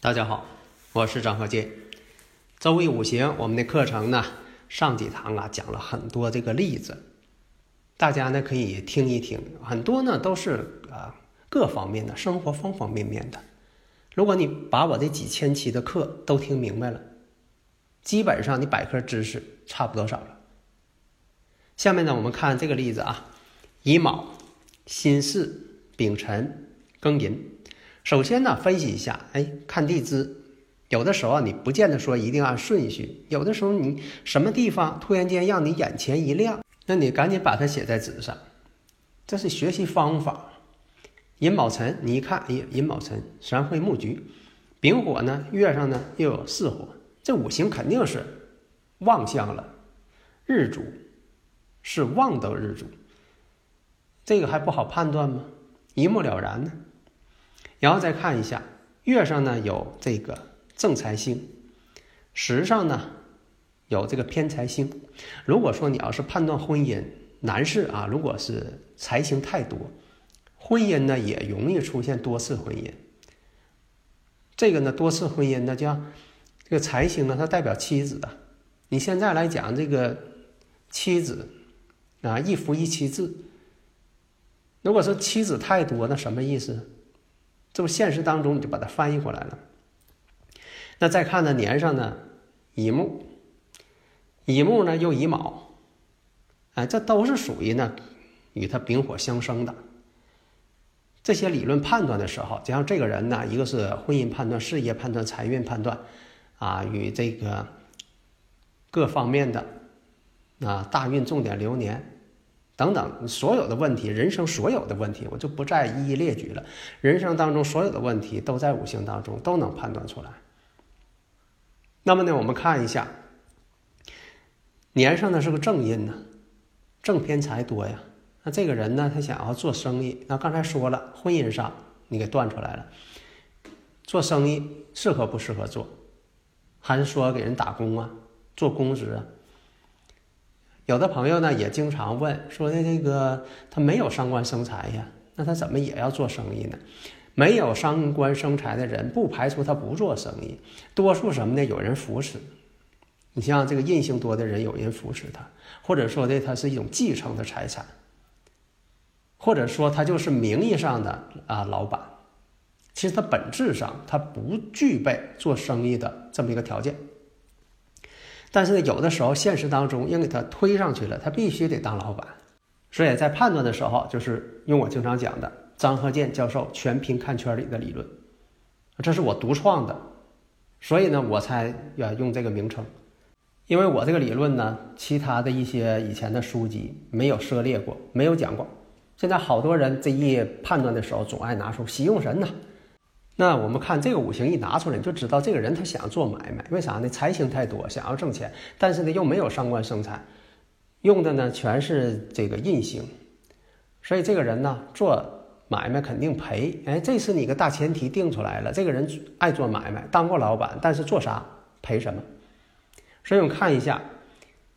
大家好，我是张鹤剑。周易五行，我们的课程呢，上几堂啊讲了很多这个例子，大家呢可以听一听，很多呢都是啊各方面的生活方方面面的。如果你把我这几千期的课都听明白了，基本上你百科知识差不多少了。下面呢，我们看这个例子啊，乙卯、辛巳、丙辰、庚寅。首先呢，分析一下，哎，看地支，有的时候你不见得说一定按顺序，有的时候你什么地方突然间让你眼前一亮，那你赶紧把它写在纸上，这是学习方法。寅卯辰，你一看，哎呀，寅卯辰，三会木局，丙火呢，月上呢又有巳火，这五行肯定是旺相了，日主。是旺的日主，这个还不好判断吗？一目了然呢。然后再看一下，月上呢有这个正财星，时上呢有这个偏财星。如果说你要是判断婚姻，男士啊，如果是财星太多，婚姻呢也容易出现多次婚姻。这个呢多次婚姻呢叫这个财星呢，它代表妻子的。你现在来讲这个妻子啊，一夫一妻制。如果说妻子太多，那什么意思？这不现实当中你就把它翻译过来了。那再看呢年上呢乙木，乙木呢又乙卯，哎，这都是属于呢与它丙火相生的。这些理论判断的时候，就像这个人呢，一个是婚姻判断、事业判断、财运判断，啊，与这个各方面的啊大运、重点流年。等等，所有的问题，人生所有的问题，我就不再一一列举了。人生当中所有的问题，都在五行当中都能判断出来。那么呢，我们看一下，年上呢是个正印呢，正偏财多呀。那这个人呢，他想要做生意，那刚才说了，婚姻上你给断出来了，做生意适合不适合做？还是说给人打工啊，做公职啊？有的朋友呢也经常问说的这个他没有伤官生财呀，那他怎么也要做生意呢？没有伤官生财的人，不排除他不做生意。多数什么呢？有人扶持。你像这个印星多的人，有人扶持他，或者说的他是一种继承的财产，或者说他就是名义上的啊老板，其实他本质上他不具备做生意的这么一个条件。但是呢，有的时候现实当中硬给他推上去了，他必须得当老板。所以在判断的时候，就是用我经常讲的张鹤健教授全凭看圈里的理论，这是我独创的，所以呢，我才要用这个名称。因为我这个理论呢，其他的一些以前的书籍没有涉猎过，没有讲过。现在好多人这一判断的时候，总爱拿出喜用神呐。那我们看这个五行一拿出来，你就知道这个人他想要做买卖，为啥呢？财星太多，想要挣钱，但是呢又没有伤官生财，用的呢全是这个印星，所以这个人呢做买卖肯定赔。哎，这是你个大前提定出来了，这个人爱做买卖，当过老板，但是做啥赔什么？所以我们看一下，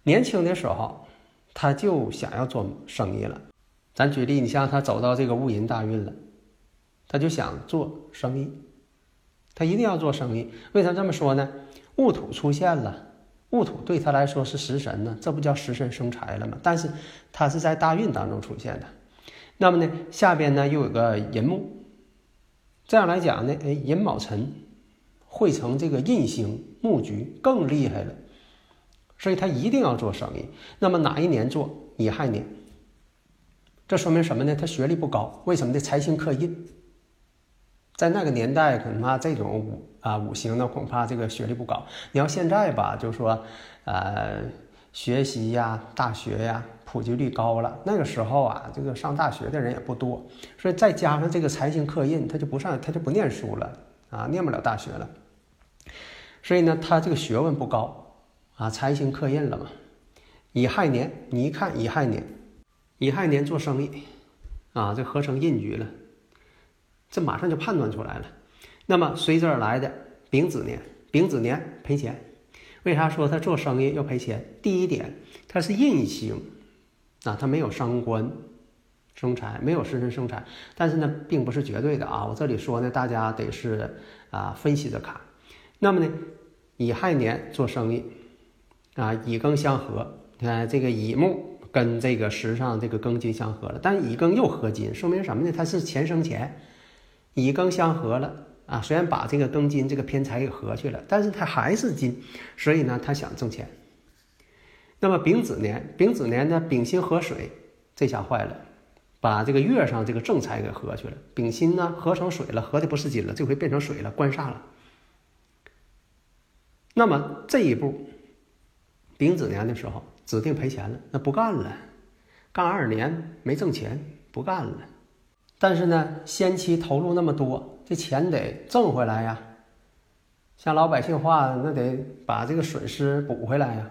年轻的时候他就想要做生意了。咱举例，你像他走到这个戊寅大运了。他就想做生意，他一定要做生意。为啥这么说呢？戊土出现了，戊土对他来说是食神呢，这不叫食神生财了吗？但是他是在大运当中出现的。那么呢，下边呢又有个寅木，这样来讲呢，哎，寅卯辰汇成这个印星木局更厉害了，所以他一定要做生意。那么哪一年做？乙亥年。这说明什么呢？他学历不高，为什么呢？财星克印。在那个年代，恐怕这种五啊，五行呢恐怕这个学历不高。你要现在吧，就说，呃，学习呀，大学呀，普及率高了。那个时候啊，这个上大学的人也不多，所以再加上这个财星克印，他就不上，他就不念书了啊，念不了大学了。所以呢，他这个学问不高啊，财星克印了嘛。乙亥年，你一看乙亥年，乙亥年做生意啊，这合成印局了，这马上就判断出来了。那么随之而来的丙子年，丙子年赔钱。为啥说他做生意要赔钱？第一点，他是印星啊，他没有伤官生财，没有食神生财。但是呢，并不是绝对的啊。我这里说呢，大家得是啊分析着看。那么呢，乙亥年做生意啊，乙庚相合，你看这个乙木跟这个时上这个庚金相合了，但乙庚又合金，说明什么呢？它是钱生钱，乙庚相合了。啊，虽然把这个庚金这个偏财给合去了，但是它还是金，所以呢，他想挣钱。那么丙子年，丙子年呢，丙辛合水，这下坏了，把这个月上这个正财给合去了。丙辛呢，合成水了，合的不是金了，这回变成水了，官煞了。那么这一步，丙子年的时候指定赔钱了，那不干了，干二年没挣钱，不干了。但是呢，先期投入那么多，这钱得挣回来呀。像老百姓话，那得把这个损失补回来呀。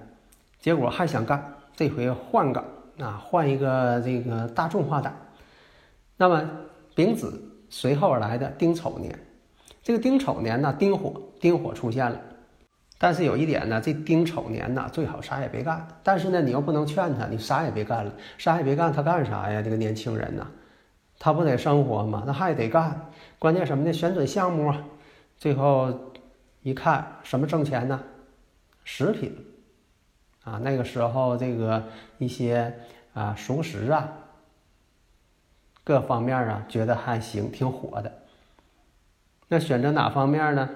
结果还想干，这回换岗啊，换一个这个大众化的。那么丙子随后而来的丁丑年，这个丁丑年呢，丁火，丁火出现了。但是有一点呢，这丁丑年呢，最好啥也别干。但是呢，你又不能劝他，你啥也别干了，啥也别干，他干啥呀？这个年轻人呢？他不得生活吗？那还得干。关键什么呢？选准项目啊。最后一看，什么挣钱呢？食品啊，那个时候这个一些啊熟食啊，各方面啊觉得还行，挺火的。那选择哪方面呢？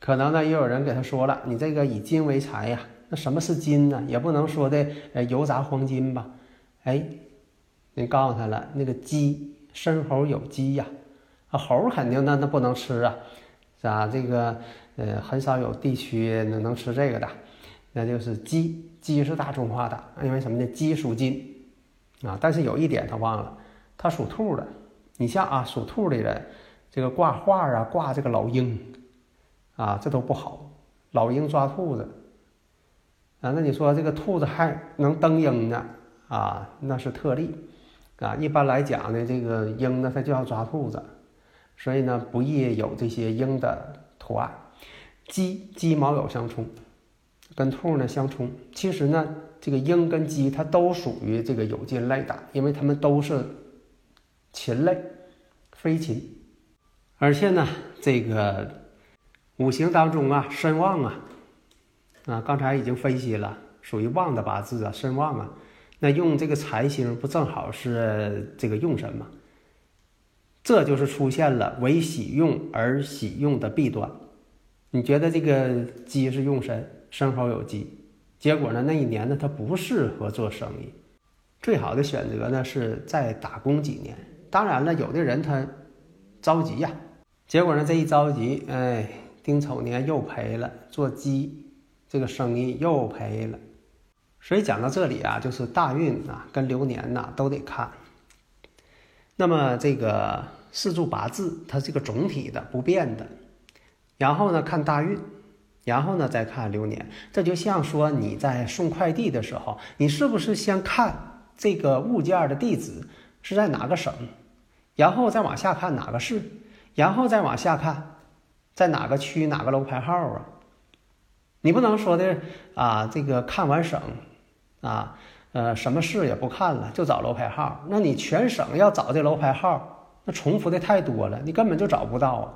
可能呢，也有人给他说了：“你这个以金为财呀。”那什么是金呢？也不能说的呃油炸黄金吧？哎。你告诉他了，那个鸡，生猴有鸡呀，啊猴肯定那那不能吃啊，是吧？这个呃很少有地区能能吃这个的，那就是鸡，鸡是大众化的，因为什么呢？鸡属金，啊，但是有一点他忘了，他属兔的。你像啊属兔的人，这个挂画啊挂这个老鹰，啊这都不好，老鹰抓兔子，啊那你说这个兔子还能登鹰呢？啊那是特例。啊，一般来讲呢，这个鹰呢，它就要抓兔子，所以呢，不宜有这些鹰的图案。鸡鸡毛有相冲，跟兔呢相冲。其实呢，这个鹰跟鸡它都属于这个有金类的，因为它们都是禽类，飞禽。而且呢，这个五行当中啊，身旺啊，啊，刚才已经分析了，属于旺的八字啊，身旺啊。那用这个财星不正好是这个用神吗？这就是出现了为喜用而喜用的弊端。你觉得这个鸡是用神，生猴有鸡，结果呢那一年呢他不适合做生意，最好的选择呢是再打工几年。当然了，有的人他着急呀，结果呢这一着急，哎，丁丑年又赔了，做鸡这个生意又赔了。所以讲到这里啊，就是大运啊跟流年呐都得看。那么这个四柱八字它是个总体的不变的，然后呢看大运，然后呢再看流年。这就像说你在送快递的时候，你是不是先看这个物件的地址是在哪个省，然后再往下看哪个市，然后再往下看在哪个区哪个楼牌号啊？你不能说的啊，这个看完省。啊，呃，什么市也不看了，就找楼牌号。那你全省要找这楼牌号，那重复的太多了，你根本就找不到啊。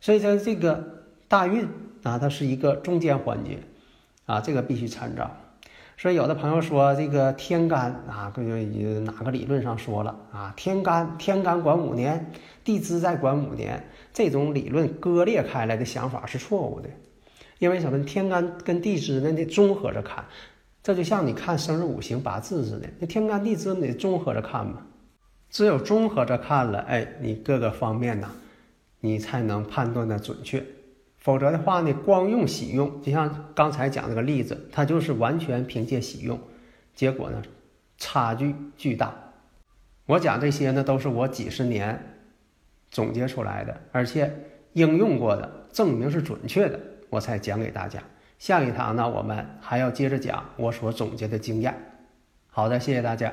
所以说，这个大运啊，它是一个中间环节啊，这个必须参照。所以有的朋友说，这个天干啊，根据哪个理论上说了啊，天干天干管五年，地支再管五年，这种理论割裂开来的想法是错误的。因为什么？天干跟地支呢，得综合着看。这就像你看生日五行八字似的，那天干地支你得综合着看嘛。只有综合着看了，哎，你各个方面呢，你才能判断的准确。否则的话呢，光用喜用，就像刚才讲这个例子，它就是完全凭借喜用，结果呢，差距巨大。我讲这些呢，都是我几十年总结出来的，而且应用过的，证明是准确的，我才讲给大家。下一堂呢，我们还要接着讲我所总结的经验。好的，谢谢大家。